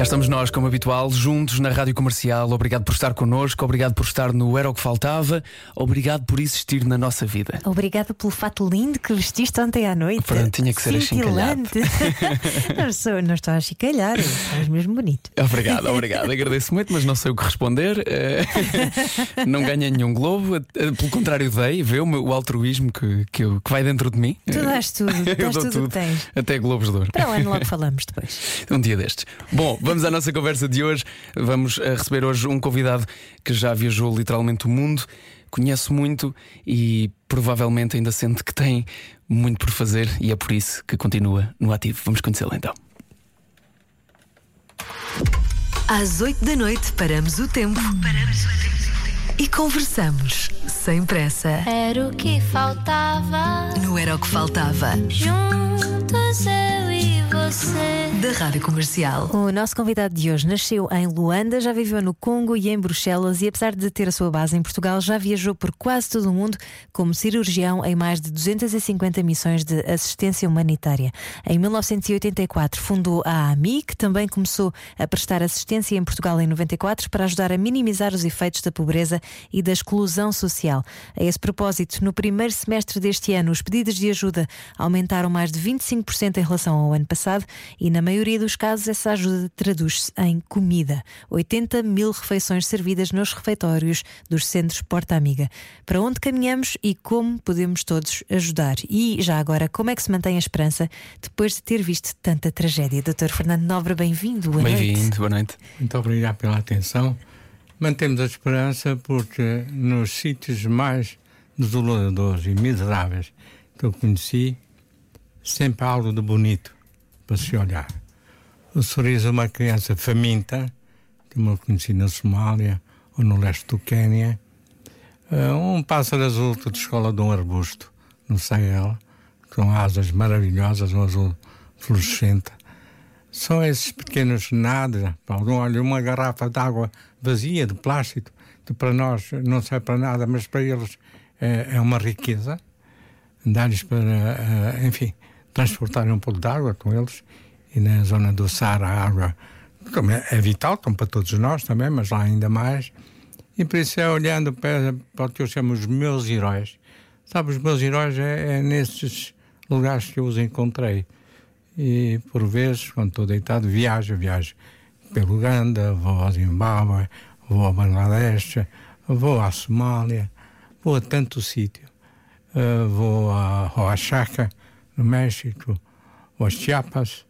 Cá estamos nós, como habitual, juntos na Rádio Comercial. Obrigado por estar connosco, obrigado por estar no Era o que Faltava, obrigado por existir na nossa vida. Obrigada pelo fato lindo que vestiste ontem à noite. Pronto, tinha que ser Cintilante. não, sou, não estou a chicalhar, estás mesmo bonito. Obrigado, obrigado. Agradeço muito, mas não sei o que responder. Eh, não ganhei nenhum globo, eh, pelo contrário, dei, vê o, meu, o altruísmo que, que, eu- que vai dentro de mim. Tu dás tudo, dás tudo o tudo, que tens. até globos de ouro. Para o ano logo falamos depois. Um dia destes. Bom, vamos à nossa conversa de hoje. Vamos eh, receber hoje um convidado que já viajou literalmente o mundo, conhece muito e provavelmente ainda sente que tem muito por fazer e é por isso que continua no ativo. Vamos conhecê-lo então. Às 8 da noite paramos o tempo. E conversamos sem pressa. Era o que faltava. No Era o que Faltava. Juntos eu e você. Da Rádio Comercial. O nosso convidado de hoje nasceu em Luanda, já viveu no Congo e em Bruxelas e, apesar de ter a sua base em Portugal, já viajou por quase todo o mundo como cirurgião em mais de 250 missões de assistência humanitária. Em 1984 fundou a AMI, que também começou a prestar assistência em Portugal em 94 para ajudar a minimizar os efeitos da pobreza e da exclusão social. A esse propósito, no primeiro semestre deste ano, os pedidos de ajuda aumentaram mais de 25% em relação ao ano passado e, na maioria dos casos, essa ajuda traduz-se em comida. 80 mil refeições servidas nos refeitórios dos centros Porta Amiga. Para onde caminhamos e como podemos todos ajudar? E, já agora, como é que se mantém a esperança depois de ter visto tanta tragédia? Dr. Fernando Nobre, bem-vindo. Boa noite. Bem-vindo, boa noite. Muito obrigado pela atenção. Mantemos a esperança porque nos sítios mais desoladores e miseráveis que eu conheci, sempre há algo de bonito para se olhar. O sorriso de uma criança faminta, como eu conheci na Somália ou no leste do Quênia, eh, um pássaro azul de escola de um arbusto no Sahel, com asas maravilhosas, um azul fluorescente. São esses pequenos nada, Paulo. Olha, uma garrafa de água vazia, de plástico, que para nós não serve para nada, mas para eles é, é uma riqueza. Dar-lhes para, eh, enfim, transportarem um pouco de água com eles. E na zona do Saara, a água é, é vital, como para todos nós também, mas lá ainda mais. E por isso é olhando para, para o que eu chamo os meus heróis. Sabe, os meus heróis é, é nesses lugares que eu os encontrei. E por vezes, quando estou deitado, viajo, viajo pelo Uganda, vou ao Zimbábue, vou ao Bangladesh, vou à Somália, vou a tanto sítio. Uh, vou a, ao Oaxaca, no México, ou a Chiapas,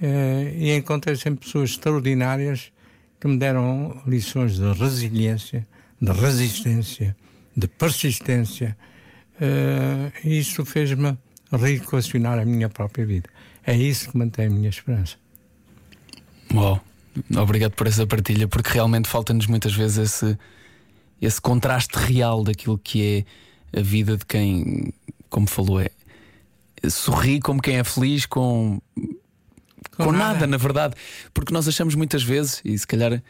uh, e encontrei sempre pessoas extraordinárias que me deram lições de resiliência, de resistência, de persistência. Uh, e isso fez-me reequacionar a minha própria vida. É isso que mantém a minha esperança. Uau, obrigado por essa partilha, porque realmente falta-nos muitas vezes esse, esse contraste real daquilo que é a vida de quem, como falou, é sorri como quem é feliz com, com, Com nada. nada. na verdade. Porque nós achamos muitas vezes, e se calhar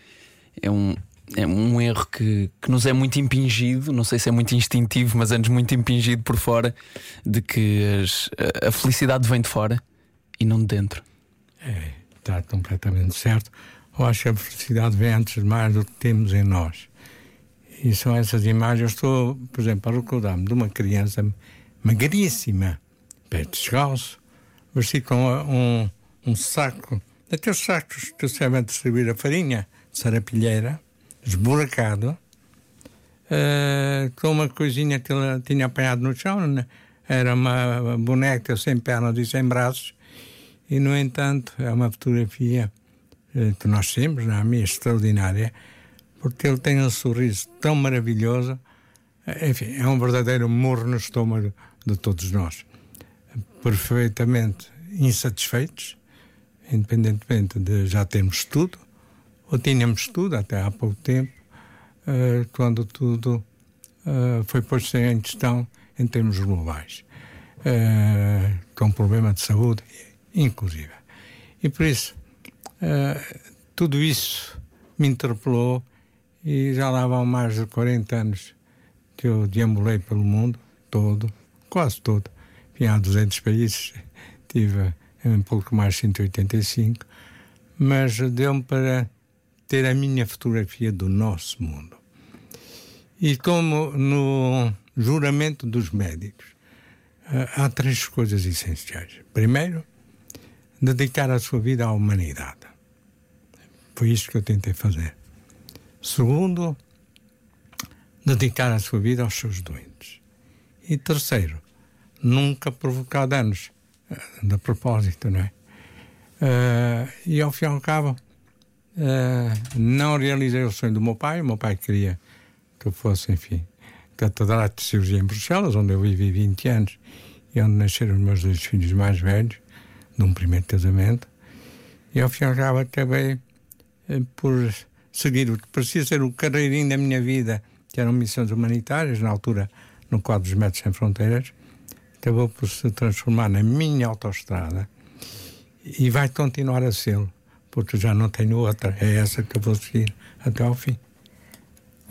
é um, é um erro que, que nos é muito impingido, não sei se é muito instintivo, mas é-nos muito impingido por fora, de que as- a, a felicidade vem de fora e não de dentro. É, está completamente certo. Eu acho que a felicidade vem antes de mais do que temos em nós. E são essas imagens. Eu estou, por exemplo, a recordar-me de uma criança magríssima, pé descalço, vestido com um, um saco, daqueles sacos que servem a distribuir a farinha, de sarapilheira, esburacado, eh, com uma coisinha que ele tinha apanhado no chão. né? Era uma boneca sem pernas e sem braços. E, no entanto, é uma fotografia eh, que nós temos, na minha extraordinária, porque ele tem um sorriso tão maravilhoso. Eh, Enfim, é um verdadeiro morro no estômago de todos nós. Perfeitamente insatisfeitos, independentemente de já termos tudo, ou tínhamos tudo até há pouco tempo, eh, quando tudo eh, foi posto em questão em termos globais, com problema de saúde, inclusive. E por isso, tudo isso me interpelou e já lá vão mais de 40 anos que eu deambulei pelo mundo todo, quase todo. Vim a 200 países, tive um pouco mais de 185, mas deu-me para ter a minha fotografia do nosso mundo. E como no juramento dos médicos, eh, há três coisas essenciais. Primeiro, dedicar a sua vida à humanidade. Foi isso que eu tentei fazer. Segundo, dedicar a sua vida aos seus doentes. E terceiro, nunca provocar danos eh, de propósito, não é? Uh, e ao fim e ao cabo, uh, não realizei o sonho do meu pai. O meu pai queria que eu fosse, enfim, catedrático de cirurgia em Bruxelas, onde eu vivi 20 anos e onde nasceram os meus dois filhos mais velhos, de um primeiro casamento. E ao fim e ao cabo acabei uh, por seguir o que parecia ser o carreirinho da minha vida, que eram missões humanitárias, na altura no quadro dos Médicos Sem Fronteiras, acabou por se transformar na minha autoestrada e vai continuar a ser, porque já não tenho outra. É essa que eu vou seguir até ao fim.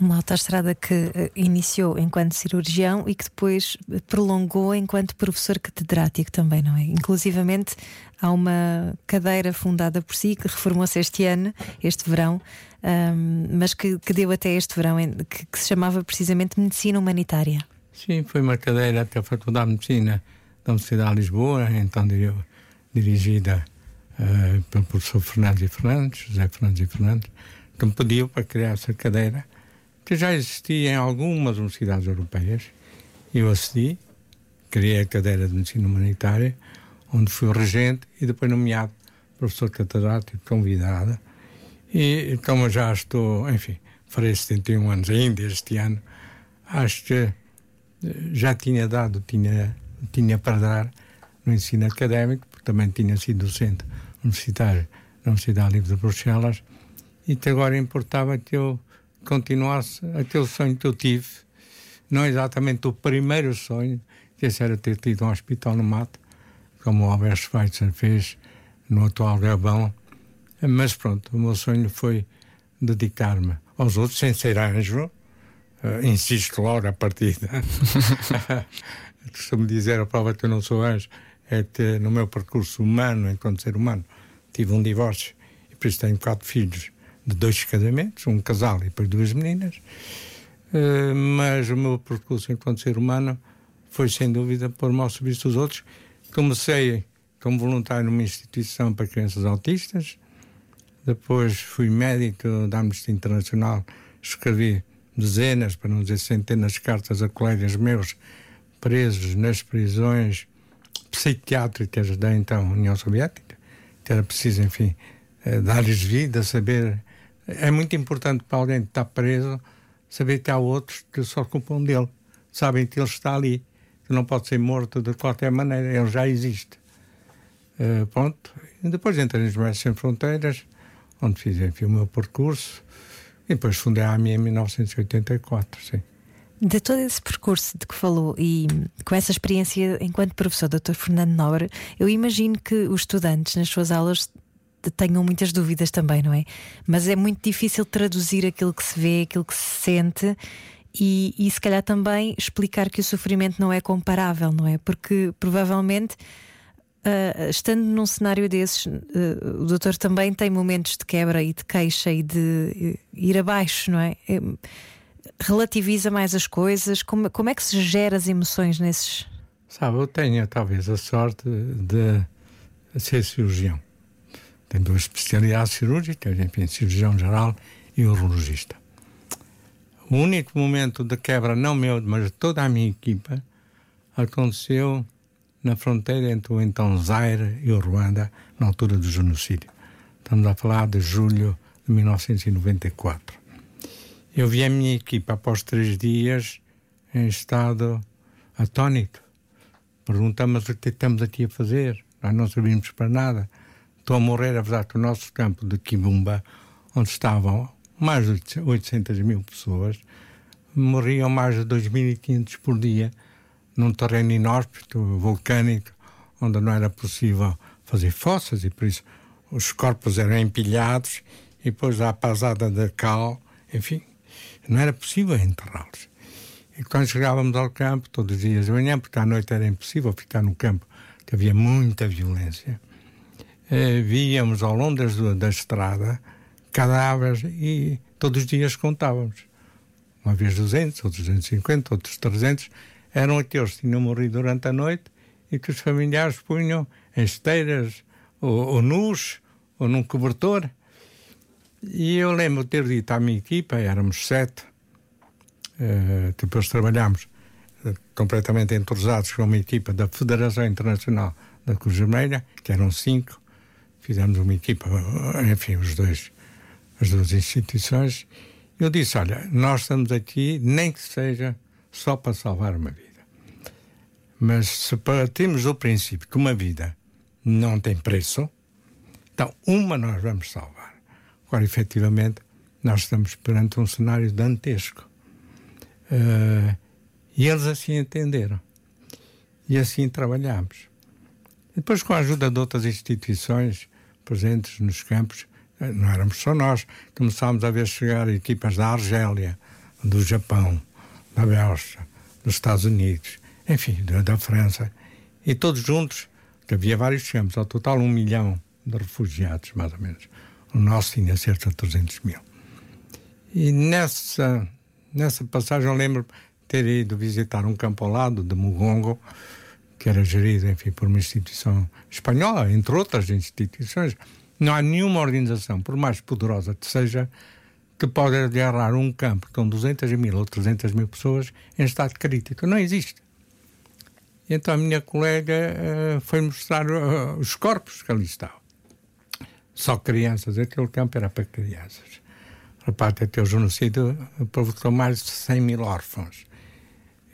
Uma autoestrada que uh, iniciou enquanto cirurgião e que depois prolongou enquanto professor catedrático também, não é? Inclusivamente há uma cadeira fundada por si que reformou-se este ano, este verão, um, mas que, que, deu até este verão, que, que, se chamava precisamente Medicina Humanitária. Sim, foi uma cadeira até a Faculdade de Medicina da Universidade de Lisboa, então dirigida uh, pelo professor Fernandes e Fernandes, José Fernandes e Fernandes, que me pediu para criar essa cadeira, que já existia em algumas universidades europeias. Eu acedi, criei a cadeira de Medicina Humanitária, onde fui regente e depois nomeado professor catedrático convidada. E como já estou, enfim, farei 71 anos ainda este ano, acho que já tinha dado, tinha, tinha para dar no ensino académico, porque também tinha sido docente universitário na Universidade Livre de Bruxelas, e que agora importava que eu continuasse aquele sonho que eu tive, não exatamente o primeiro sonho, que era ter tido um hospital no mato, como o Albert Schweitzer fez no atual Gabão, mas pronto, o meu sonho foi dedicar-me aos outros, sem ser anjo, uh, insisto logo a partida. Costumo dizer a prova que eu não sou anjo, é que no meu percurso humano, enquanto ser humano, tive um divórcio e por isso tenho quatro filhos de dois casamentos, um casal e depois duas meninas. Uh, mas o meu percurso enquanto ser humano foi sem dúvida pôr-me ao serviço dos outros. Comecei como voluntário numa instituição para crianças autistas, depois fui médico da Amnistia Internacional, escrevi dezenas, para não dizer centenas de cartas a colegas meus presos nas prisões psiquiátricas da então União Soviética, que era preciso, enfim, eh, dar-lhes vida, saber. É muito importante para alguém que está preso saber que há outros que se ocupam dele, sabem que ele está ali, que não pode ser morto de qualquer maneira, ele já existe. Uh, pronto. E depois entrei nos Médicos Sem Fronteiras, onde fiz enfim, o meu percurso, e depois fundei a AMI em 1984, sim. De todo esse percurso de que falou e com essa experiência enquanto professor, Dr. Fernando Nobre, eu imagino que os estudantes nas suas aulas tenham muitas dúvidas também, não é? Mas é muito difícil traduzir aquilo que se vê, aquilo que se sente e, e se calhar também explicar que o sofrimento não é comparável, não é? Porque provavelmente. Uh, estando num cenário desses, uh, o doutor também tem momentos de quebra e de queixa e de ir abaixo, não é? é relativiza mais as coisas? Como, como é que se gera as emoções nesses. Sabe, eu tenho talvez a sorte de ser cirurgião. Tenho duas especialidades cirúrgicas, enfim, cirurgião geral e urologista. O único momento de quebra, não meu, mas de toda a minha equipa, aconteceu na fronteira entre o então Zaire e o Ruanda, na altura do genocídio. Estamos a falar de julho de 1994. Eu vi a minha equipa após três dias em estado atónito. Perguntamos o que estamos aqui a fazer. Nós não servimos para nada. Estou a morrer, apesar que o nosso campo de Kibumba, onde estavam mais de 800 mil pessoas, morriam mais de 2.500 por dia num terreno inóspito, vulcânico, onde não era possível fazer fossas e por isso os corpos eram empilhados e depois a pasada de cal, enfim, não era possível enterrá-los. E quando chegávamos ao campo, todos os dias de manhã, porque à noite era impossível ficar no campo, que havia muita violência, eh, víamos ao longo das, da estrada cadáveres e todos os dias contávamos. Uma vez 200, outros 250, outros 300. Eram aqueles que tinham morrido durante a noite e que os familiares punham em esteiras ou, ou nus ou num cobertor. E eu lembro ter dito à minha equipa, éramos sete, uh, depois trabalhámos uh, completamente entrosados com uma equipa da Federação Internacional da Cruz Vermelha, que eram cinco, fizemos uma equipa, enfim, os dois, as duas instituições. Eu disse: Olha, nós estamos aqui, nem que seja só para salvar uma vida. Mas se partimos do princípio que uma vida não tem preço, então uma nós vamos salvar. Agora, efetivamente, nós estamos perante um cenário dantesco. Uh, e eles assim entenderam. E assim trabalhamos. Depois, com a ajuda de outras instituições presentes nos campos, eh, não éramos só nós, começámos a ver chegar equipas da Argélia, do Japão, da Bélgica, dos Estados Unidos, enfim, da França, e todos juntos, havia vários campos, ao total um milhão de refugiados, mais ou menos. O nosso tinha cerca de 300 mil. E nessa, nessa passagem eu lembro ter ido visitar um campo ao lado de Mugongo, que era gerido, enfim, por uma instituição espanhola, entre outras instituições. Não há nenhuma organização, por mais poderosa que seja, que pode agarrar um campo com 200 mil ou 300 mil pessoas em estado crítico. Não existe. Então a minha colega uh, foi mostrar uh, os corpos que ali estavam. Só crianças, aquele campo era para crianças. Repare, até o genocídio provocou mais de 100 mil órfãos.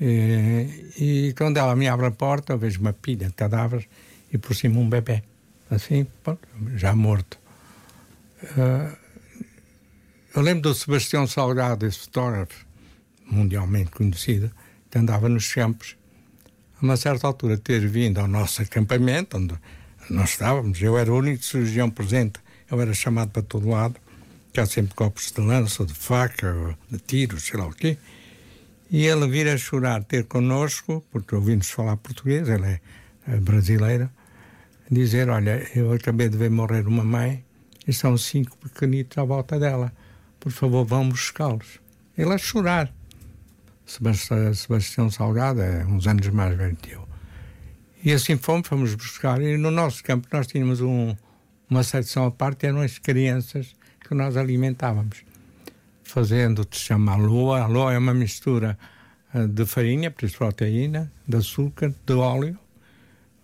E, e, quando ela me abre a porta, eu vejo uma pilha de cadáveres e por cima um bebê. Assim, já morto. Uh, eu lembro do Sebastião Salgado, esse fotógrafo mundialmente conhecido, que andava nos campos a uma certa altura, ter vindo ao nosso acampamento, onde nós estávamos, eu era o único cirurgião presente, eu era chamado para todo lado, cá sempre copos de lança, de faca, de tiros, sei lá o quê, e ele vir a chorar, ter connosco, porque ouvimos falar português, ele é, é brasileiro, dizer: Olha, eu acabei de ver morrer uma mãe e são cinco pequenitos à volta dela, por favor, vão buscá-los. Ele a chorar. Sebastião Salgado é uns anos mais velho que eu. E assim fomos, fomos buscar. E no nosso campo nós tínhamos um, uma secção à parte, eram as crianças que nós alimentávamos. Fazendo, se chama aloa. Aloa é uma mistura eh, de farinha, por isso proteína, de açúcar, de óleo,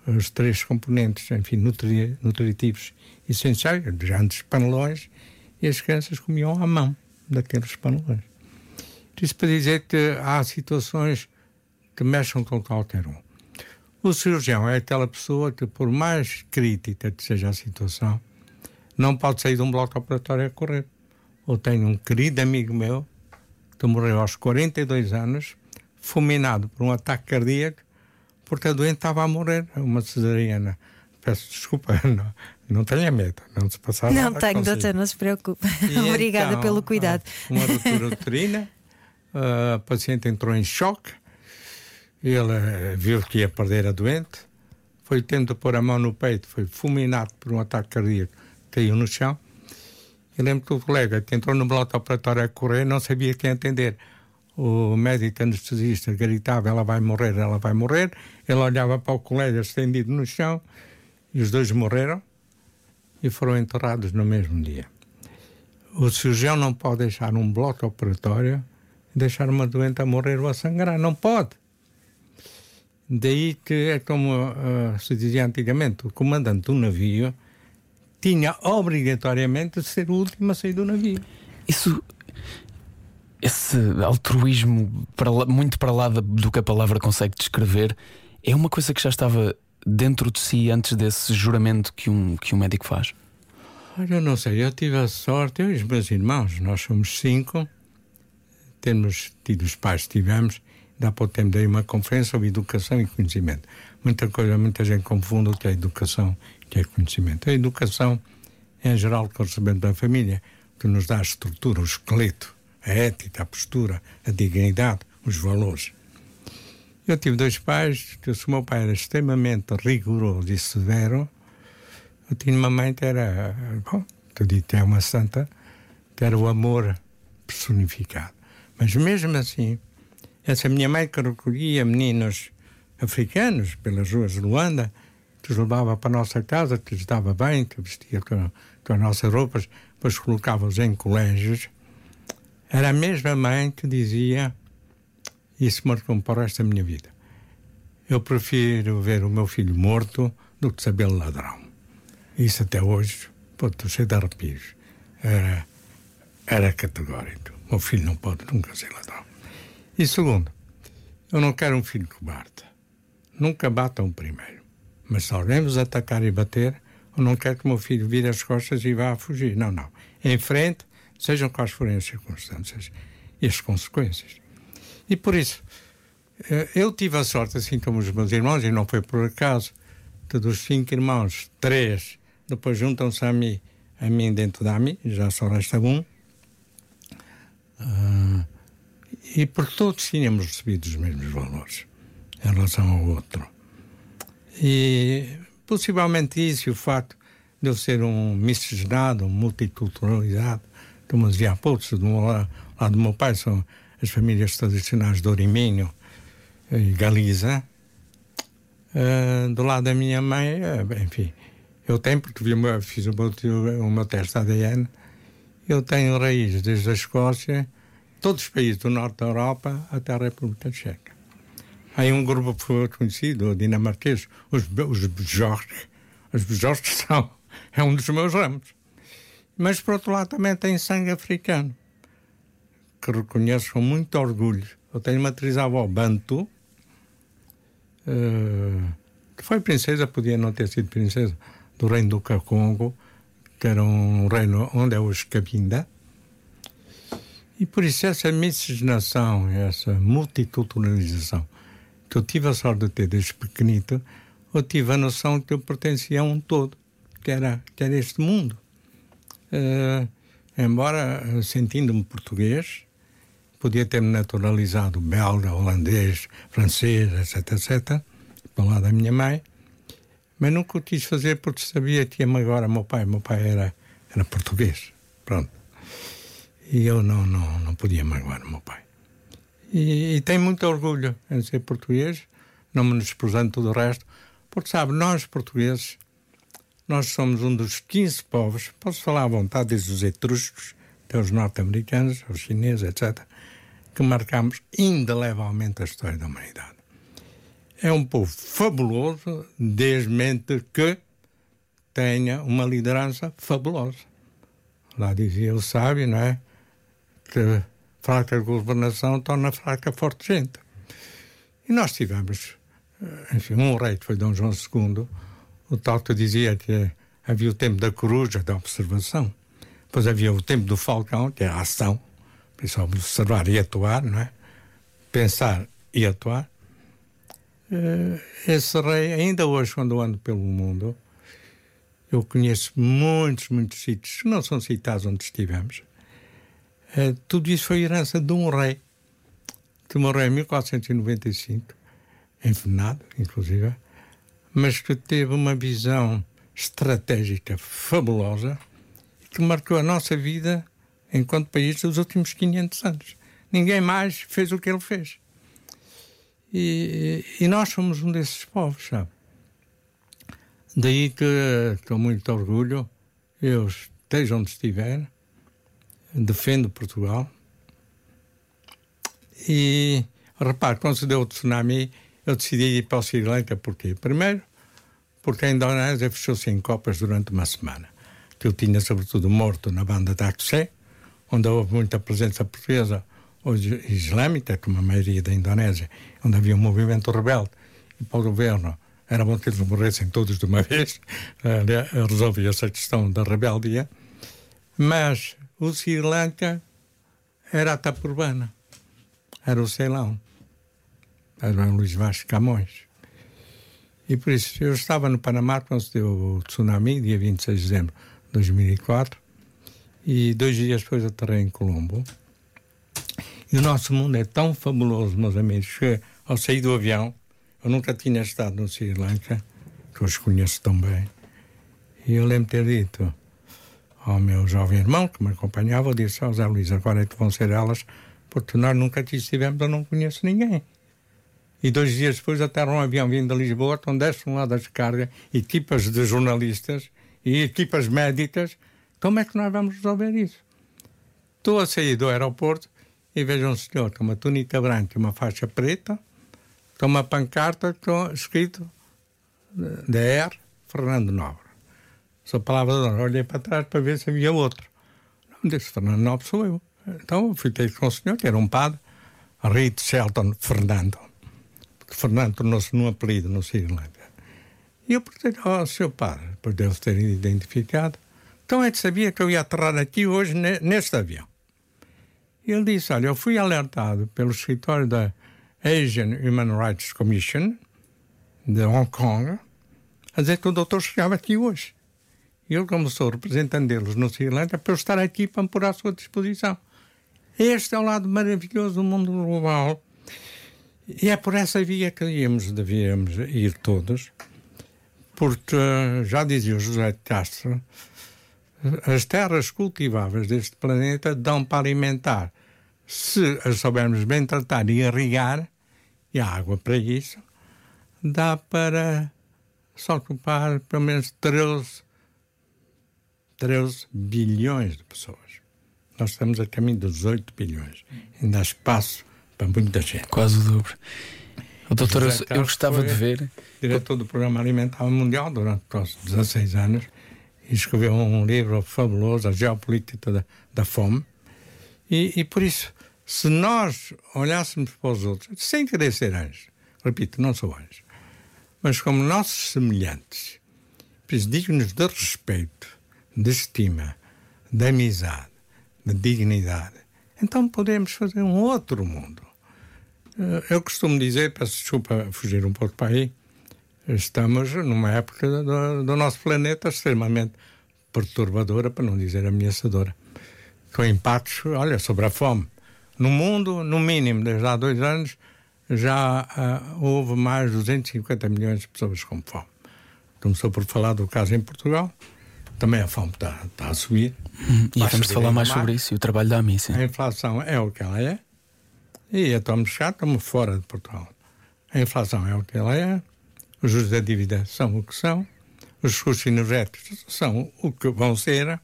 os três componentes, enfim, nutri nutritivos essenciais, já antes panelões, e as crianças comiam à mão daqueles panelões. Isso para dizer que há situações que mexem com qualquer um. O cirurgião é aquela pessoa que, por mais crítica que seja a situação, não pode sair de um bloco operatório a correr. Eu tenho um querido amigo meu que morreu aos 42 anos, fulminado por um ataque cardíaco, porque a doente estava a morrer, uma cesariana. Peço desculpa, não, não tenha medo, não se passar Não tenho, doutor, não se preocupe. Obrigada então, pelo cuidado. Uma ruptura uterina a paciente entrou em choque, ele eh, viu que ia perder a doente, foi tendo pôr a mão no peito, foi fulminado por um ataque cardíaco, caiu no chão. Eu lembro que o colega que entrou no bloco operatório a correr não sabia quem atender. O médico anestesista gritava: Ela vai morrer, ela vai morrer. Ele olhava para o colega estendido no chão e os dois morreram e foram enterrados no mesmo dia. O cirurgião não pode deixar um bloco operatório deixar uma doente a morrer ou a sangrar. Não pode. Daí que é como uh, se dizia antigamente: o comandante do navio tinha obrigatoriamente de ser o último a sair do navio. Isso. Esse altruísmo para lá, muito para lá do que a palavra consegue descrever é uma coisa que já estava dentro de si antes desse juramento que um, que um médico faz? Olha, eu não sei, eu tive a sorte, eu e os meus irmãos, nós somos cinco, temos tido os pais que tivemos, Dá pouco tempo dei uma conferência sobre educação e conhecimento. Muita coisa, muita gente confunde o que é educação e o que é conhecimento. A educação é, em geral, o recebemos da família, que nos dá a estrutura, o esqueleto, a ética, a postura, a dignidade, os valores. Eu tive dois pais, que o meu pai era extremamente rigoroso e severo. Eu tinha uma mãe que era, bom, tu dito é uma santa, que era o amor personificado. Mas mesmo assim, essa minha mãe que recolhia meninos africanos pelas ruas de Luanda, que os levava para a nossa casa, que lhes dava bem, que vestia com, com as nossas roupas, depois colocava-os em colégios. Era a mesma mãe que dizia, isso marcou-me para da minha vida, eu prefiro ver o meu filho morto do que saber ladrão. Isso até hoje, estou cheio de arrepios. Era, era categórico. Meu filho não pode nunca ser ladrão. E segundo, eu não quero um filho que bata. Nunca batam primeiro. Mas se alguém vos atacar e bater, eu não quero que meu filho vire as costas e vá a fugir. Não, não. Em frente, sejam quais forem as circunstâncias e as consequências. E por isso, eh, eu tive a sorte, assim como os meus irmãos, e não foi por acaso, de dos cinco irmãos, três depois juntam-se a mim, a mim dentro da AMI, já só resta um. Uh, e por todos tínhamos recebido os mesmos valores em relação ao outro. E possivelmente isso e o facto de eu ser um miscigenado, um multiculturalizado, como dizia há pouco, do lado, do meu pai são as famílias tradicionais de Oriminho e Galiza. Uh, do lado da minha mãe, uh, enfim, eu tenho, porque vi fiz o meu, o meu teste ADN, eu tenho raízes desde a Escócia, todos os países do norte da Europa até a República Tcheca. Há um grupo conhecido, dinamarquês, os, os Bjork. Os Bjork são, é um dos meus ramos. Mas, por outro lado, também tem sangue africano, que reconheço com muito orgulho. Eu tenho matriz avó Bantu, uh, que foi princesa, podia não ter sido princesa, do reino do Cacongo, que era um reino onde é hoje Cabinda, e por isso essa miscigenação, essa multiculturalização que eu tive a sorte de ter desde pequenito, eu tive a noção que eu pertencia a um todo, que era, que era este mundo. Uh, embora sentindo-me português, podia ter-me naturalizado belga, holandês, francês, etc, etc, pelo lado da minha mãe, mas nunca o quis fazer porque sabia que ia agora meu pai. Meu pai era, era português, pronto. E eu não, não, não podia magoar meu pai. E, e tenho muito orgulho em ser português, não me desprezando tudo o resto, porque sabe, nós portugueses, nós somos um dos 15 povos, posso falar à vontade, desde os etruscos até os norte-americanos, os chineses, etc., que marcamos indelevelmente a história da humanidade. É um povo fabuloso, desmente que tenha uma liderança fabulosa. Lá dizia o sábio, não é? Que fraca governação torna fraca forte gente. E nós tivemos, eh, enfim, um rei que foi Dom João II, o tal que dizia que havia o tempo da coruja, da observação, depois havia o tempo do falcão, que é a ação, isso observar e atuar, não é? Pensar e atuar. Eh, esse rei, ainda hoje, quando ando pelo mundo, eu conheço muitos, muitos sítios que não são citados onde estivemos. Eh, tudo isso foi herança de um rei que morreu em 1495, envenenado, inclusive, mas que teve uma visão estratégica fabulosa que marcou a nossa vida enquanto país dos últimos 500 anos. Ninguém mais fez o que ele fez. E, e nós somos um desses povos, sabe? Daí que, com muito orgulho, eu esteja onde estiver, defendo Portugal. E repare, quando se deu o tsunami, eu decidi ir para o Sri Lanka. Porquê? Primeiro, porque a Indonésia fechou-se em copas durante uma semana. Que eu tinha, sobretudo, morto na banda Aceh, onde houve muita presença portuguesa hoje islâmica, como a maioria da Indonésia, onde havia um movimento rebelde, e para o governo era bom que eles morressem todos de uma vez, resolvia-se a questão da rebeldia, mas o Sri Lanka era a Tapurbana, era o Ceilão. era Luís Vaz Camões. E por isso, eu estava no Panamá quando se deu o tsunami, dia 26 de dezembro de 2004, e dois dias depois aterrei em Colombo. E o nosso mundo é tão fabuloso, meus amigos, que ao sair do avião, eu nunca tinha estado no Sri Lanka, que hoje conheço tão bem, e eu lembro ter dito ao meu jovem irmão, que me acompanhava, eu disse ao Zé Luís, agora é que vão ser elas, porque nós nunca aqui estivemos, eu não conheço ninguém. E dois dias depois aterra um avião vindo de Lisboa, onde descem lá das cargas equipas de jornalistas e equipas médicas. Como é que nós vamos resolver isso? Estou a sair do aeroporto e vejo um senhor com uma túnica branca e uma faixa preta, com uma pancarta com escrito DR Fernando Nobre. Sou palavra de honra. Olhei para trás para ver se havia outro. Não disse Fernando Nobre sou eu. Então ter com o senhor, que era um padre, Rito Shelton Fernando. Porque Fernando tornou-se num apelido no Sri Lanka. E eu perguntei ao seu padre, depois deve ter identificado, então que sabia que eu ia aterrar aqui hoje neste avião. E ele disse: Olha, eu fui alertado pelo escritório da Asian Human Rights Commission de Hong Kong a dizer que o doutor chegava aqui hoje. E ele, como sou representante deles no Sri Lanka, para eu estar aqui para me pôr à sua disposição. Este é o lado maravilhoso do mundo global. E é por essa via que íamos, devíamos ir todos, porque já dizia o José de Castro, as terras cultiváveis deste planeta dão para alimentar se as soubermos bem tratar e irrigar, e a água para isso, dá para só ocupar pelo menos 13, 13 bilhões de pessoas. Nós estamos a caminho dos 8 bilhões. Ainda há espaço para muita gente. Quase o dobro. O doutor, eu, eu gostava de ver. Diretor do Programa Alimentar Mundial durante quase 16 anos e escreveu um livro fabuloso, A Geopolítica da, da Fome. E, e por isso, se nós olhássemos para os outros, sem querer ser anjos, repito, não sou anjo, mas como nossos semelhantes, dignos de respeito, de estima, de amizade, de dignidade, então podemos fazer um outro mundo. Eh, eu costumo dizer, peço desculpa fugir um pouco para aí, estamos numa época do, do nosso planeta extremamente perturbadora, para não dizer ameaçadora, com impactos, olha, sobre a fome no mundo, no mínimo, desde há dois anos, já uh, houve mais de 250 milhões de pessoas com fome. Começou por falar do caso em Portugal, também a fome está, tá a subir. Hum, e vamos falar mais sobre isso e o trabalho da AMI. A inflação é o que ela é, e estamos já estamos fora de Portugal. A inflação é o que ela é, os juros da dívida são o que são, os custos energéticos são o que vão ser,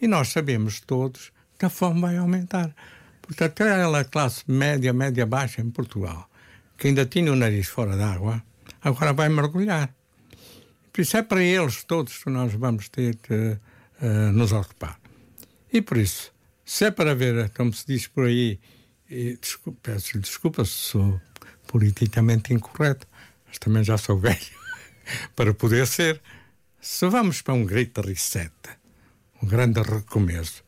e nós sabemos todos que a fome vai aumentar. Porque aquela classe média, média baixa em Portugal, que ainda tinha o nariz fora d'água, agora vai mergulhar. Por isso é para eles todos que nós vamos ter que uh, nos ocupar. E por isso, se é para ver, como se diz por aí, e desculpa, peço desculpa se sou politicamente incorreto, mas também já sou velho para poder ser. Se vamos para um great reset, um grande recomeço,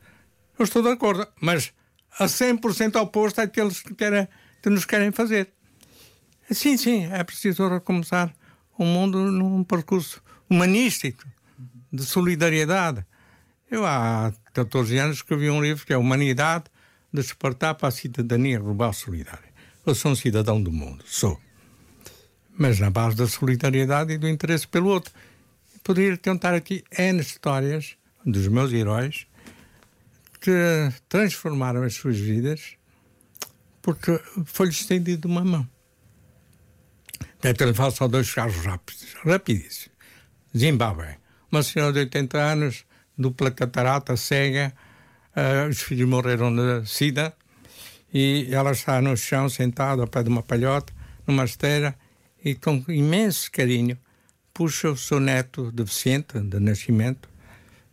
eu estou de acordo, mas a 100% oposto àqueles que, querem, que nos querem fazer. Sim, sim, é preciso recomeçar o mundo num percurso humanístico, de solidariedade. Eu há 14 anos escrevi um livro que é Humanidade, Despertar para a Cidadania Global Solidária. Eu sou um cidadão do mundo, sou. Mas na base da solidariedade e do interesse pelo outro. Poderia tentar aqui N histórias dos meus heróis que transformaram as suas vidas porque foi-lhes estendido uma mão. Então, lhe só dois casos rápidos, rapidíssimos. Zimbábue. Uma senhora de 80 anos, dupla catarata, cega, uh, os filhos morreram de sida e ela está no chão, sentada ao pé de uma palhota, numa esteira, e com imenso carinho puxa o seu neto deficiente de nascimento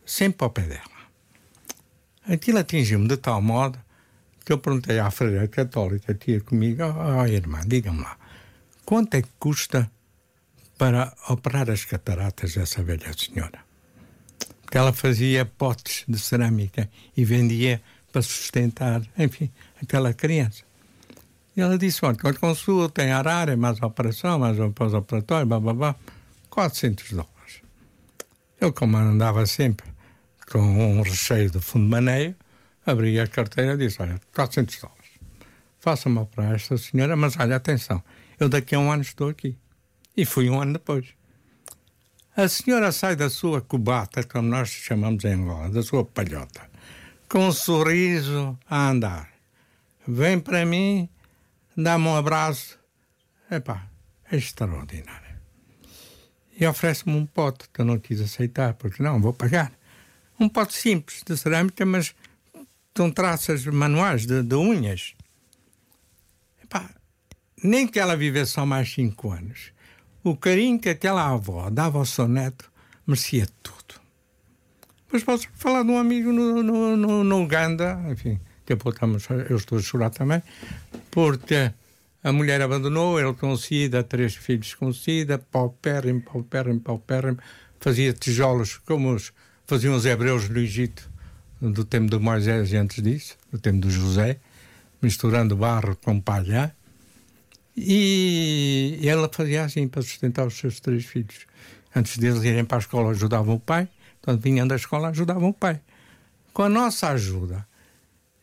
sempre ao pé dela. Aquilo atingiu-me de tal modo que eu perguntei à freira católica que ia comigo, oh, irmã, diga-me lá, quanto é que custa para operar as cataratas dessa velha senhora? Porque ela fazia potes de cerâmica e vendia para sustentar, enfim, aquela criança. E ela disse: olha, quando consulta, tem arara, mais operação, mais pós-operatório, blá blá blá, 400 dólares. Eu, como andava sempre com um recheio de fundo de maneio, abri a carteira e disse: olha, 400 dólares. Faça-me operar esta senhora, mas olha, atenção, eu daqui a um ano estou aqui. E fui um ano depois. A senhora sai da sua cubata, como nós chamamos em Angola, da sua palhota, com um sorriso a andar. Vem para mim, dá-me um abraço. Epá, é extraordinário. E oferece-me um pote que eu não quis aceitar, porque não, vou pagar. Um pote simples de cerâmica, mas com traças manuais de, de unhas. Epá, nem que ela vivesse só mais cinco anos o carinho que aquela avó dava ao seu neto merecia tudo. Mas posso falar de um amigo no, no, no, no Uganda, enfim, que estamos, eu estou a chorar também, porque a mulher abandonou, ele com SIDA, três filhos com SIDA, paupérrimo, paupérrimo, paupérrimo, fazia tijolos como os, faziam os hebreus no Egito, do tempo de Moisés e antes disso, do tempo do José, misturando barro com palha. E ela fazia assim para sustentar os seus três filhos. Antes deles irem para a escola, ajudavam o pai. Quando vinham da escola, ajudavam o pai. Com a nossa ajuda,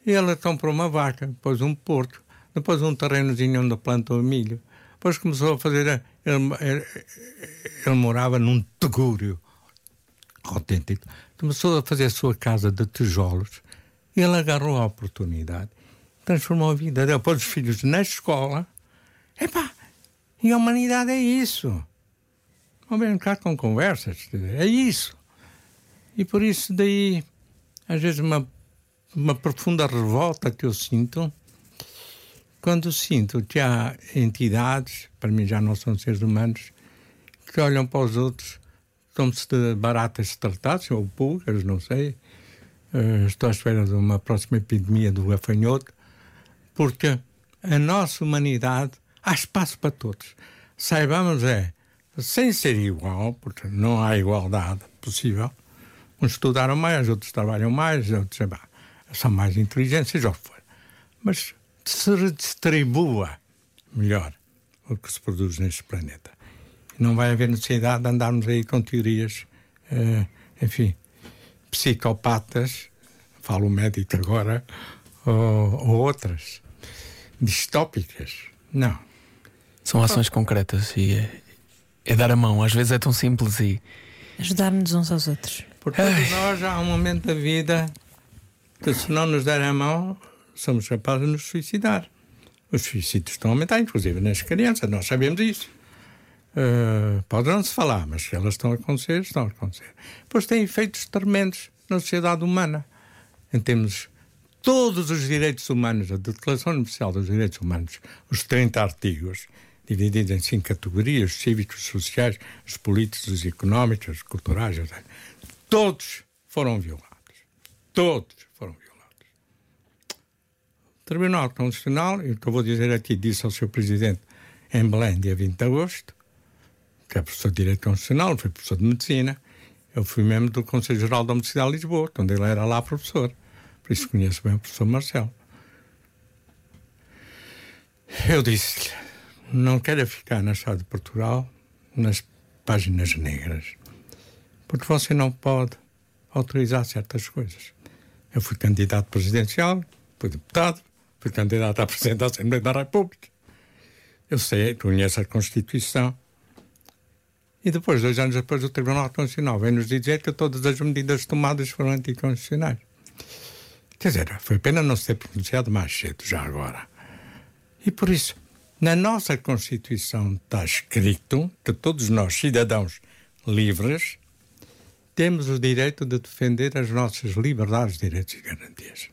ele comprou uma vaca, depois um porco, depois um terrenozinho onde plantou milho. Depois começou a fazer. Ele, ele, ele morava num tegúrio autêntico. Começou a fazer a sua casa de tijolos. E ele agarrou a oportunidade. Transformou a vida dele. Pôs os filhos na escola Epá, e a humanidade é isso. Não vem cá com conversas, é isso. E por isso daí, às vezes, uma, uma profunda revolta que eu sinto quando sinto que há entidades, para mim já não são seres humanos, que olham para os outros como se de baratas tratassem, ou pulgas, não sei. Uh, estou à espera de uma próxima epidemia do gafanhoto, porque a nossa humanidade há espaço para todos. Saibamos é, sem ser igual, porque não há igualdade possível, uns estudaram mais, outros trabalham mais, outros são mais inteligentes, seja o que for. Mas se redistribua melhor o que se produz neste planeta. Não vai haver necessidade de andarmos aí com teorias, eh, enfim, psicopatas, falo médico agora, ou, ou outras, distópicas. Não. São ações concretas e é, é, dar a mão. Às vezes é tão simples e. Ajudar-nos uns aos outros. Por todos nós há um momento da vida que, se não nos der a mão, somos capazes de nos suicidar. Os suicídios estão a aumentar, inclusive nas crianças, nós sabemos isso. Pode não se falar, mas se elas estão a acontecer, estão a acontecer. Pois tem efeitos tremendos na sociedade humana. Em termos todos os direitos humanos, a Declaração Universal dos Direitos Humanos, os 30 artigos, dividido em cinco categorias: cívicos, sociais, os políticos, os económicos, os culturais, etc. Todos foram violados. Todos foram violados. O Tribunal Constitucional, e o que eu vou dizer aqui, disse ao seu presidente em Belém, dia 20 de agosto, que é professor de Direito Constitucional, foi professor de Medicina. Eu fui membro do Conselho Geral da Universidade de Lisboa, onde ele era lá professor. Por isso conheço bem o professor Marcelo. Eu disse-lhe não quero ficar na Estado de Portugal nas páginas negras, porque você não pode autorizar certas coisas. Eu fui candidato presidencial, fui deputado, fui candidato a presidente da Assembleia da República. Eu sei, conheço a Constituição. E depois, dois anos depois, o Tribunal Constitucional vem nos dizer que todas as medidas tomadas foram anticonstitucionais. Quer dizer, foi pena não se ter pronunciado mais cedo, já agora. E por isso, na nossa Constituição está escrito que todos nós, cidadãos livres, temos o direito de defender as nossas liberdades, direitos e garantias.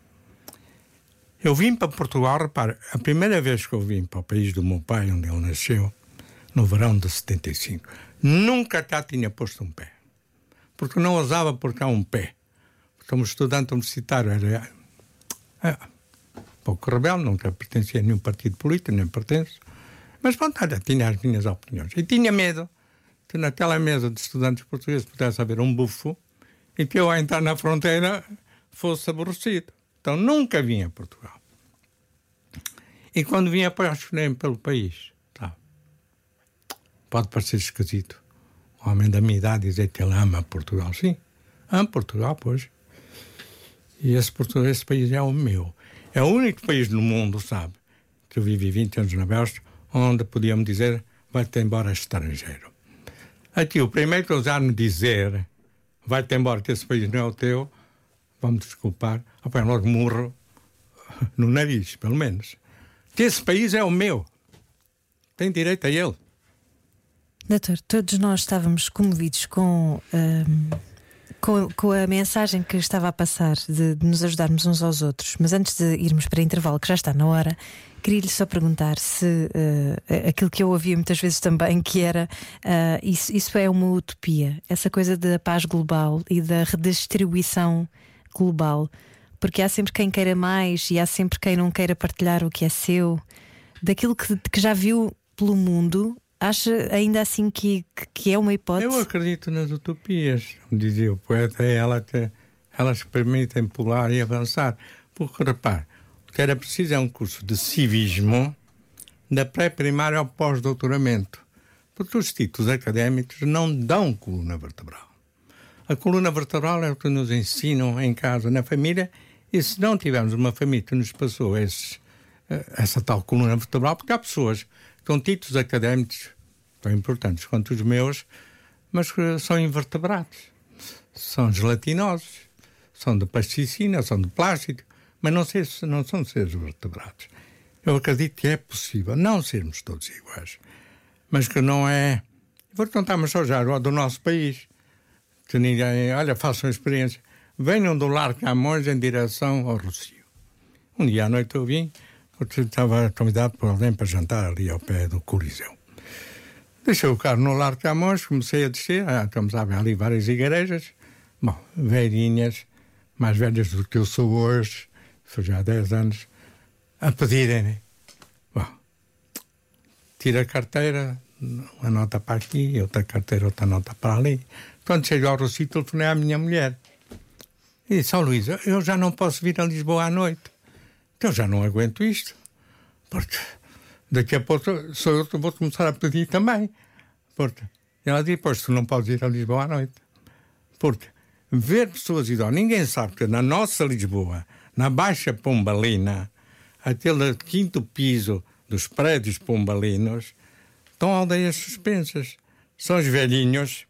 Eu vim para Portugal, repare, a primeira vez que eu vim para o país do meu pai, onde ele nasceu, no verão de 75, nunca cá tinha posto um pé. Porque não ousava pôr cá um pé. Como estudante universitário era. É, pouco rebelde, nunca pertencia a nenhum partido político, nem pertenço. Mas pronto, olha, tinha as minhas opiniões. E tinha medo que naquela mesa de estudantes portugueses pudesse haver um bufo e que eu, a entrar na fronteira, fosse aborrecido. Então nunca vim a Portugal. E quando vinha apaixonei-me pelo país. Pode parecer esquisito. Um homem da minha idade dizer que ele ama Portugal. Sim, ama Portugal, pois. E esse, Portugal, esse país é o meu. É o único país no mundo, sabe, que eu vivi 20 anos na Bélgica, onde podíamos dizer vai-te embora estrangeiro. Aqui, o primeiro que ousar-me dizer vai-te embora que esse país não é o teu, vamos desculpar, apenas logo morro no nariz, pelo menos. Que esse país é o meu. Tem direito a ele. Doutor, todos nós estávamos comovidos com, hum, com, com, a mensagem que estava a passar de, de, nos ajudarmos uns aos outros. Mas antes de irmos para intervalo, que já está na hora, queria-lhe só perguntar se uh, aquilo que eu ouvia muitas vezes também, que era uh, isso, isso é uma utopia, essa coisa da paz global e da redistribuição global, porque há sempre quem queira mais e há sempre quem não queira partilhar o que é seu, daquilo que, que já viu pelo mundo Acha ainda assim que, que é uma hipótese? Eu acredito nas utopias, dizia o poeta, é ela que, elas permitem pular e avançar. Porque, repare, o que era preciso é um curso de civismo da pré-primária ao pós-doutoramento. Porque os títulos académicos não dão coluna vertebral. A coluna vertebral é o que nos ensinam em casa, na família, e se não tivermos uma família que nos passou esses, eh, essa tal coluna vertebral, porque há pessoas com títulos académicos tão importantes quanto os meus, mas que são invertebrados, são gelatinosos, são de plasticina, são de plástico, mas não, sei, não são seres vertebrados. Eu acredito que é possível não sermos todos iguais, mas que não é. Vou contar uma só já do nosso país, que ninguém. Olha, façam experiência. Venham do Lar Camões em direção ao Rocio. Um dia à noite eu vim porque estava convidado por alguém para jantar ali ao pé do Coliseu. Deixei o carro no Largo Camões, comecei a descer, ah, estamos a ver ali várias igrejas, bom, velhinhas, mais velhas do que eu sou hoje, sou já há 10 anos, a pedirem, bom, tira a carteira, uma nota para aqui, outra carteira, outra nota para ali. Quando cheguei ao Rossi, telefonei à minha mulher. E disse, ó oh, Luísa, eu já não posso vir a Lisboa à noite. Eu já não aguento isto. Porque daqui a pouco sou eu que vou começar a pedir também. Porque ela diz: Pois tu não podes ir a Lisboa à noite. Porque ver pessoas idosas, ninguém sabe que na nossa Lisboa, na Baixa Pombalina, aquele quinto piso dos prédios pombalinos, estão aldeias suspensas. São os velhinhos,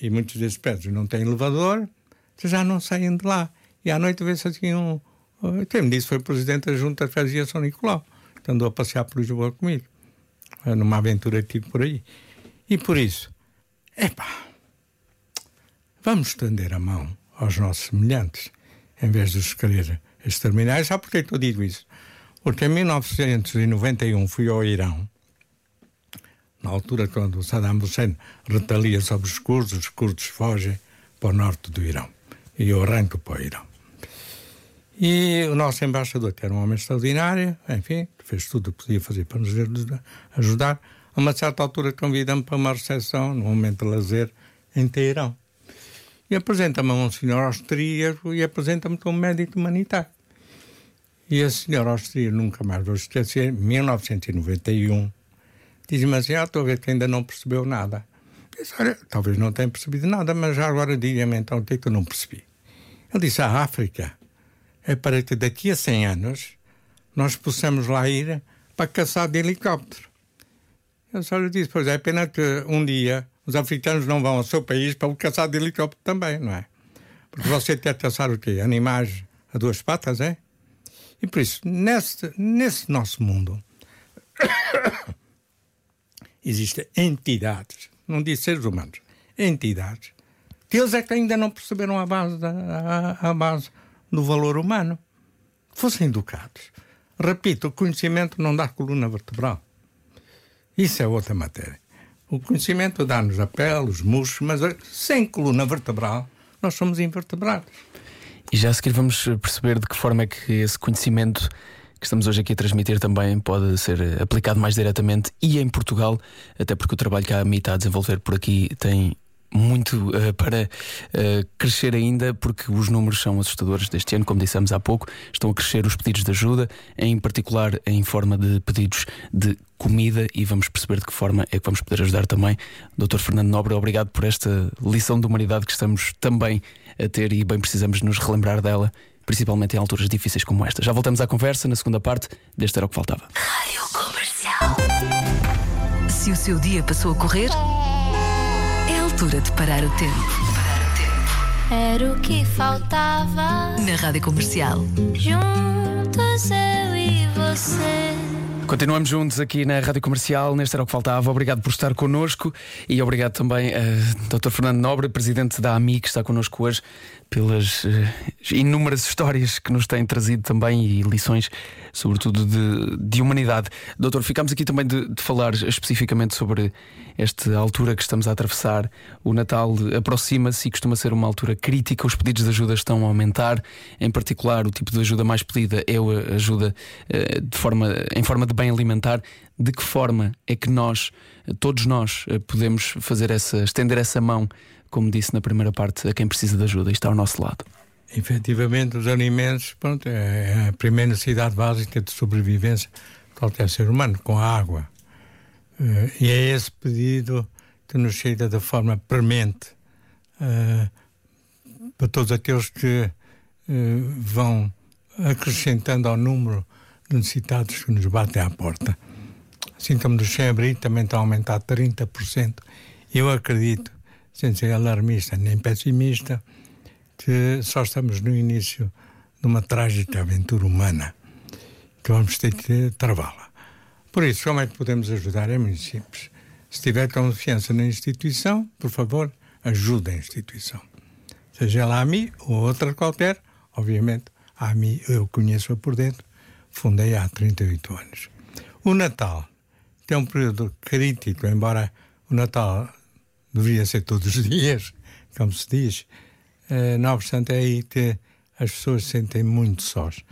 e muitos desses prédios não têm elevador, já não saem de lá. E à noite vê-se assim um, quem me disse foi o presidente da Junta de Freguesia São Nicolau, que andou a passear por Lisboa comigo, numa aventura que tive por aí. E por isso, epá, vamos estender a mão aos nossos semelhantes, em vez de os querer exterminar. Sabe porquê que eu digo isso? Porque em 1991 fui ao Irão, na altura quando Saddam Hussein retalia sobre os curdos, os curdos fogem para o norte do Irão. E eu arranco para o Irão. E o nosso embaixador, que era um homem extraordinário, enfim, fez tudo o que podia fazer para nos ajudar. A uma certa altura convida-me para uma recepção, num momento de lazer, em Teherão. E apresenta-me a um senhor austríaco e apresenta-me como médico humanitário. E esse senhor austríaco, nunca mais vou esquecer, em 1991, diz-me assim: Ah, estou a ver que ainda não percebeu nada. disse: Olha, talvez não tenha percebido nada, mas já agora diga-me então o que é que eu não percebi. Ele disse: A África é para que daqui a 100 anos nós possamos lá ir para caçar de helicóptero. Eu só lhe disse, pois é pena que um dia os africanos não vão ao seu país para o caçar de helicóptero também, não é? Porque você quer caçar o quê? Animais a duas patas, é? E por isso, nesse, nesse nosso mundo, existem entidades, não digo seres humanos, entidades, que eles é que ainda não perceberam a base, da, a, a base no valor humano. Fossem educados. Repito, o conhecimento não dá coluna vertebral. Isso é outra matéria. O conhecimento dá-nos a pele, os músculos, mas sem coluna vertebral, nós somos invertebrados. E já a seguir vamos perceber de que forma é que esse conhecimento que estamos hoje aqui a transmitir também pode ser aplicado mais diretamente e em Portugal, até porque o trabalho que a AMI está a desenvolver por aqui tem muito uh, para uh, crescer ainda, porque os números são assustadores deste ano, como dissemos há pouco. Estão a crescer os pedidos de ajuda, em particular em forma de pedidos de comida, e vamos perceber de que forma é que vamos poder ajudar também. Dr. Fernando Nobre, obrigado por esta lição de humanidade que estamos também a ter e bem precisamos nos relembrar dela. Principalmente em alturas difíceis como esta. Já voltamos à conversa na segunda parte. Deste era o que faltava. Rádio Comercial. Se o seu dia passou a correr altura de parar o tempo. Era o que faltava. Na Rádio Comercial. Juntos eu e você. Continuamos juntos aqui na Rádio Comercial, neste era o que faltava. Obrigado por estar connosco e obrigado também a Dr. Fernando Nobre, presidente da AMI, que está connosco hoje pelas uh, inúmeras histórias que nos têm trazido também e lições, sobretudo de, de humanidade. Doutor, ficamos aqui também de, de, falar especificamente sobre esta altura que estamos a atravessar. O Natal aproxima-se e costuma ser uma altura crítica, os pedidos de ajuda estão a aumentar. Em particular, o tipo de ajuda mais pedida é a ajuda uh, de forma, em forma de bem alimentar. De que forma é que nós, todos nós, uh, podemos fazer essa, estender essa mão? Como disse na primeira parte, a quem precisa de ajuda e está ao nosso lado. Efetivamente, os alimentos pronto, é a primeira necessidade básica de sobrevivência de qualquer ser humano, com a água. Eh, e é esse pedido que nos chega de forma premente uh, para todos aqueles que uh, vão acrescentando ao número de necessitados que nos batem à porta. Assim como do sem-abrigo também está a aumentar 30%. Eu acredito sem ser alarmista nem pessimista, que só estamos no início de uma trágica aventura humana que vamos ter que travá-la. Por isso, como é que podemos ajudar? É muito simples. Se tiver confiança na instituição, por favor, ajude a instituição. Seja ela a mim ou outra qualquer, obviamente, a mim eu conheço-a por dentro, fundei há 38 anos. O Natal tem um período crítico, embora o Natal deveria ser todos os dias, como se diz. Uh, não obstante, é aí que as pessoas se sentem muito sós.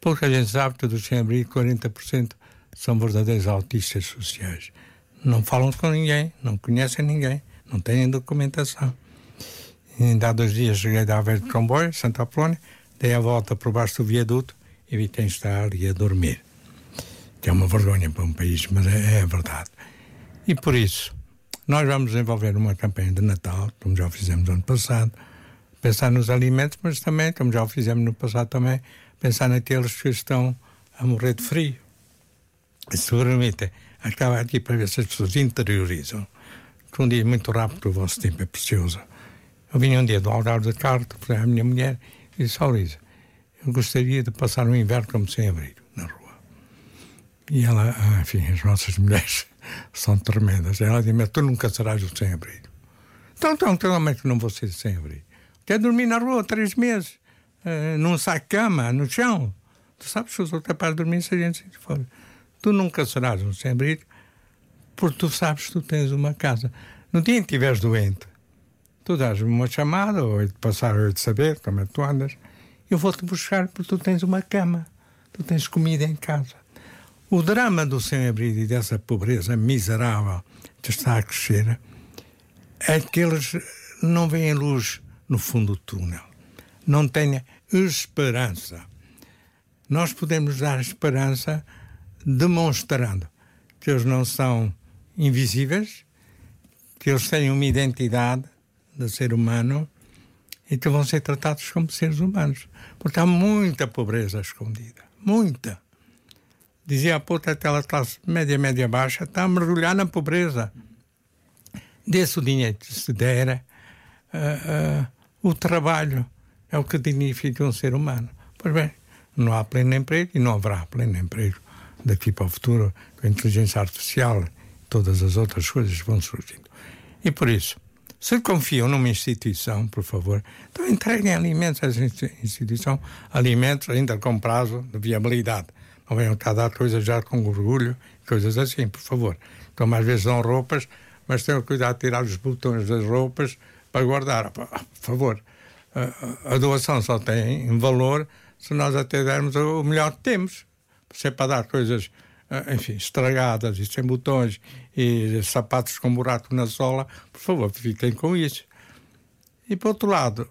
Pouca gente sabe que dos sem-abrigo, 40% são verdadeiros autistas sociais. Não falam com ninguém, não conhecem ninguém, não têm documentação. E ainda há dois dias cheguei da Aveiro de comboio, Santa Apolónia, dei a volta por baixo do viaduto e vi quem está ali a dormir. Que é uma vergonha para um país, mas é, é verdade. E por isso, nós vamos desenvolver uma campanha de Natal, como já fizemos ano passado, pensar nos alimentos, mas também, como já o fizemos no passado também, pensar naqueles que estão a morrer de frio. Se permitem, acaba aqui para ver se as pessoas interiorizam. Que um dia muito rápido, o vosso tempo é precioso. Eu vinha um dia do Algarve de carro, falei à minha mulher e disse: Luísa, eu gostaria de passar um inverno como sem abrigo na rua. E ela, ah, enfim, as nossas mulheres são tremendas. Ela diz: Mas tu nunca serás o sem-abrigo. Então, então, então, como é não vou ser sem-abrigo? Quer dormir na rua três meses, uh, num saco de cama, no chão. Tu sabes que eu sou capaz de dormir se a gente se for. Tu nunca serás um sem-abrigo, porque tu sabes que tu tens uma casa. No dia em que estiveres doente, tu dás-me uma chamada, ou de passar, ou de saber como é que tu andas, eu vou-te buscar porque tu tens uma cama, tu tens comida em casa. O drama do sem-abrigo e dessa pobreza miserável que está a crescer é que eles não veem luz no fundo do túnel. Não têm esperança. Nós podemos dar esperança demonstrando que eles não são invisíveis, que eles têm uma identidade de ser humano e que vão ser tratados como seres humanos. Porque há muita pobreza escondida. Muita dizia a pouco aquela classe média, média baixa, está a mergulhar na pobreza. Desse o dinheiro que se dera, uh, uh, o trabalho é o que dignifica um ser humano. Pois bem, não há pleno emprego e não haverá pleno emprego daqui para o futuro, com a inteligência artificial todas as outras coisas vão surgindo. E por isso, se confiam numa instituição, por favor, então entreguem alimentos a essa instituição, alimentos ainda com prazo de viabilidade não venham cá dar coisas já com orgulho, coisas assim, por favor. Então, às vezes dão roupas, mas tenham cuidado de tirar os botões das roupas para guardar. Por favor, a, doação só tem valor se nós até dermos o melhor que temos. Se é para dar coisas eh, enfim, estragadas e sem botões e sapatos com buraco na sola, por favor, fiquem com isso. E por outro lado,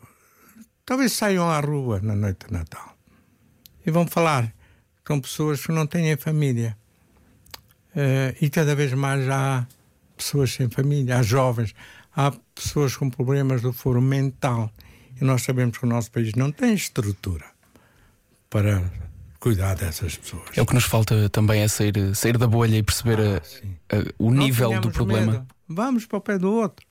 talvez saiam à rua na noite de Natal e vão falar com pessoas que não têm família. Uh, e cada vez mais há pessoas sem família, há jovens, há pessoas com problemas do foro mental. E nós sabemos que o nosso país não tem estrutura para cuidar dessas pessoas. É o que nos falta também é sair, sair da bolha e perceber ah, a, a, o não nível do problema. Medo. Vamos para o pé do outro.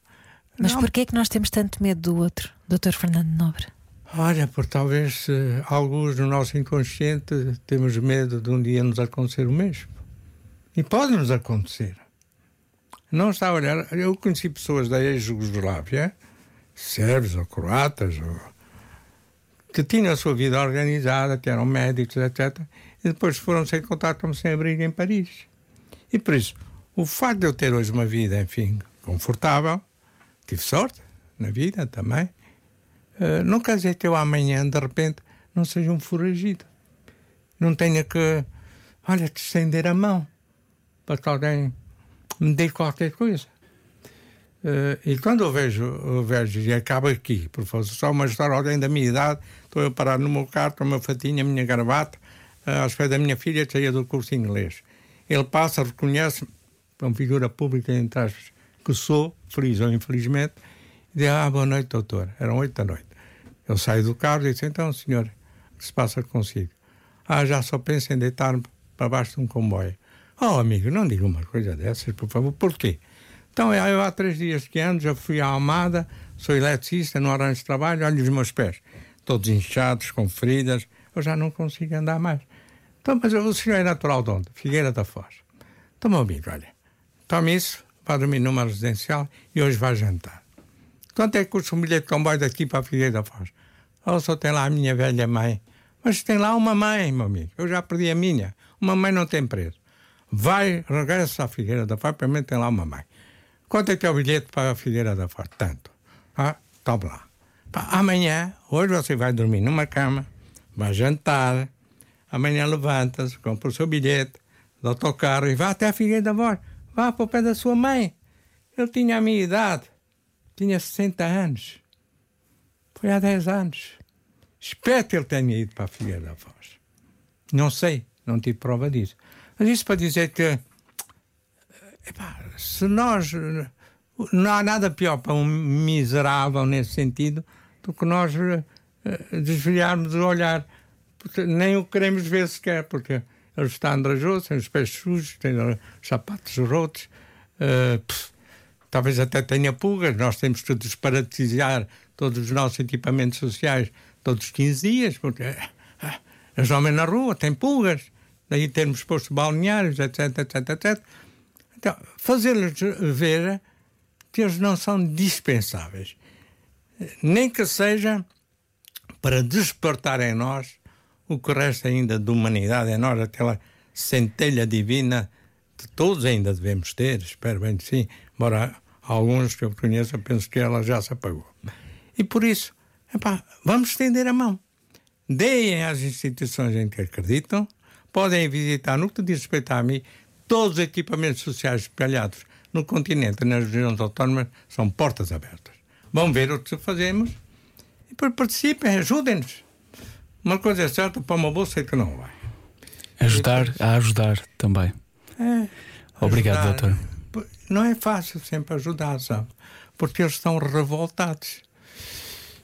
Mas não. porquê é que nós temos tanto medo do outro, Dr. Fernando Nobre? Olha, por talvez uh, alguns no nosso inconsciente temos medo de um dia nos acontecer o mesmo. E pode nos acontecer. Não está a olhar. Eu conheci pessoas da ex-Jugoslávia, sérvios ou croatas, ou, que tinham a sua vida organizada, que eram médicos, etc. E depois foram sem contato como sem abrigo em Paris. E por isso, o facto de eu ter hoje uma vida, enfim, confortável, tive sorte na vida também, uh, não quer dizer que eu amanhã, de repente, não seja um foragido. Não tenha que, olha, te estender a mão para que alguém me dê qualquer coisa. Uh, e quando eu vejo, eu vejo, e acaba aqui, por favor, só uma história, alguém da minha idade, estou a parar no meu carro, com a minha fatinha, a minha gravata, uh, aos pés da minha filha, saía do curso de inglês. Ele passa, reconhece, uma figura pública, entre aspas, que sou, feliz ou infelizmente, e diz, ah, boa noite, doutor. Eram oito da noite. Eu saio do carro e disse, então, senhor, o que se passa consigo? Ah, já só penso em deitar-me para baixo de um comboio. Oh, amigo, não diga uma coisa dessas, por favor. Por quê? Então, eu há três dias que ando, já fui à Almada, sou eletricista, não arranjo trabalho, olho os meus pés, todos inchados, com feridas, eu já não consigo andar mais. Então, mas o senhor é natural de onde? Figueira da Foz. Então, meu amigo, olha, tome isso, vá dormir numa residencial e hoje vai jantar. Quanto é que custa um bilhete de comboio daqui para a Figueira da Foz? Oh, só tem lá a minha velha mãe. Mas tem lá uma mãe, meu amigo. Eu já perdi a minha. Uma mãe não tem preço. Vai, regressa à Figueira da Foz, para mim tem lá uma mãe. Quanto é que é o bilhete para a Figueira da Foz? Tanto. Ah, toma lá. amanhã, hoje você vai dormir numa cama, vai jantar, amanhã levanta-se, compra o seu bilhete do autocarro e vai até a Figueira da Foz. Vá para o pé da sua mãe. Ele tinha a minha idade, tinha 60 anos. Foi há 10 anos. Espero que ele tenha ido para a Figueira da Foz. Não sei, não tive prova disso. Mas isso para dizer que epá, se nós não há nada pior para um miserável nesse sentido do que nós uh, desviarmos o olhar. Porque nem o queremos ver sequer, porque ele está andrajoso, tem os pés sujos, tem os sapatos rotos, uh, talvez até tenha pulgas. Nós temos que desparatizar todos os nossos equipamentos sociais todos os 15 dias, porque uh, os homens na rua têm pulgas daí termos posto balneários, etc, etc, etc. Então, fazer-lhes ver que eles não são dispensáveis. Nem que seja para despertar em nós o que resta ainda de humanidade em nós, aquela centelha divina que todos ainda devemos ter, espero bem que sim, embora alguns que eu conheço, penso que ela já se apagou. E por isso, epá, vamos estender a mão. Deem às instituições em que acreditam, podem visitar, no que diz respeito a mim, todos os equipamentos sociais espalhados no continente, nas regiões autónomas, são portas abertas. Vão ver o que fazemos e participem, ajudem-nos. Uma coisa é certa, para uma bolsa é que não vai. Ajudar a ajudar também. É, Obrigado, ajudar. doutor. Não é fácil sempre ajudar, sabe? Porque eles estão revoltados.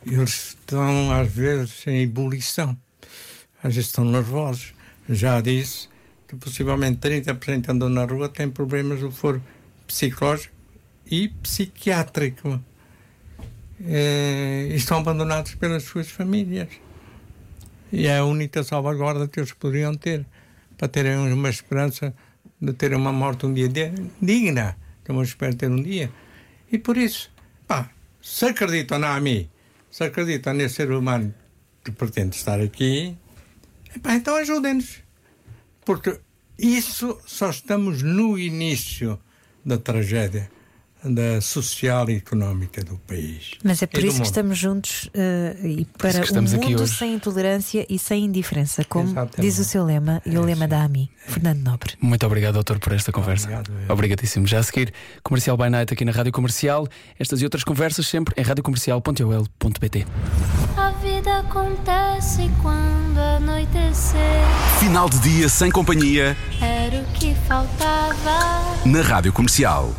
Eles estão, às vezes, em ebulição. Às vezes estão nervosos já disse que possivelmente 30% andam na rua têm problemas do foro psicológico e psiquiátrico. É, estão abandonados pelas suas famílias. E é a única salvaguarda que eles poderiam ter para terem uma esperança de ter uma morte um dia digna, como eu espero ter um dia. E por isso, pá, se acreditam na mim, se acreditam nesse ser humano que pretende estar aqui, Epá, então ajudem-nos. Porque isso só estamos no início da tragédia da social e económica do país. Mas é por isso que estamos juntos uh, e para um mundo hoje. sem intolerância e sem indiferença, como Exatamente. diz o seu lema e o É, lema sim. da AMI, Fernando Nobre. Muito obrigado, doutor, por esta conversa. Obrigado, eu. Obrigadíssimo. Já a seguir, Comercial by Night aqui na Rádio Comercial. Estas e outras conversas sempre em radiocomercial.ol.pt. A vida acontece quando anoitecer. Final de dia sem companhia Era o que faltava. na Rádio Comercial.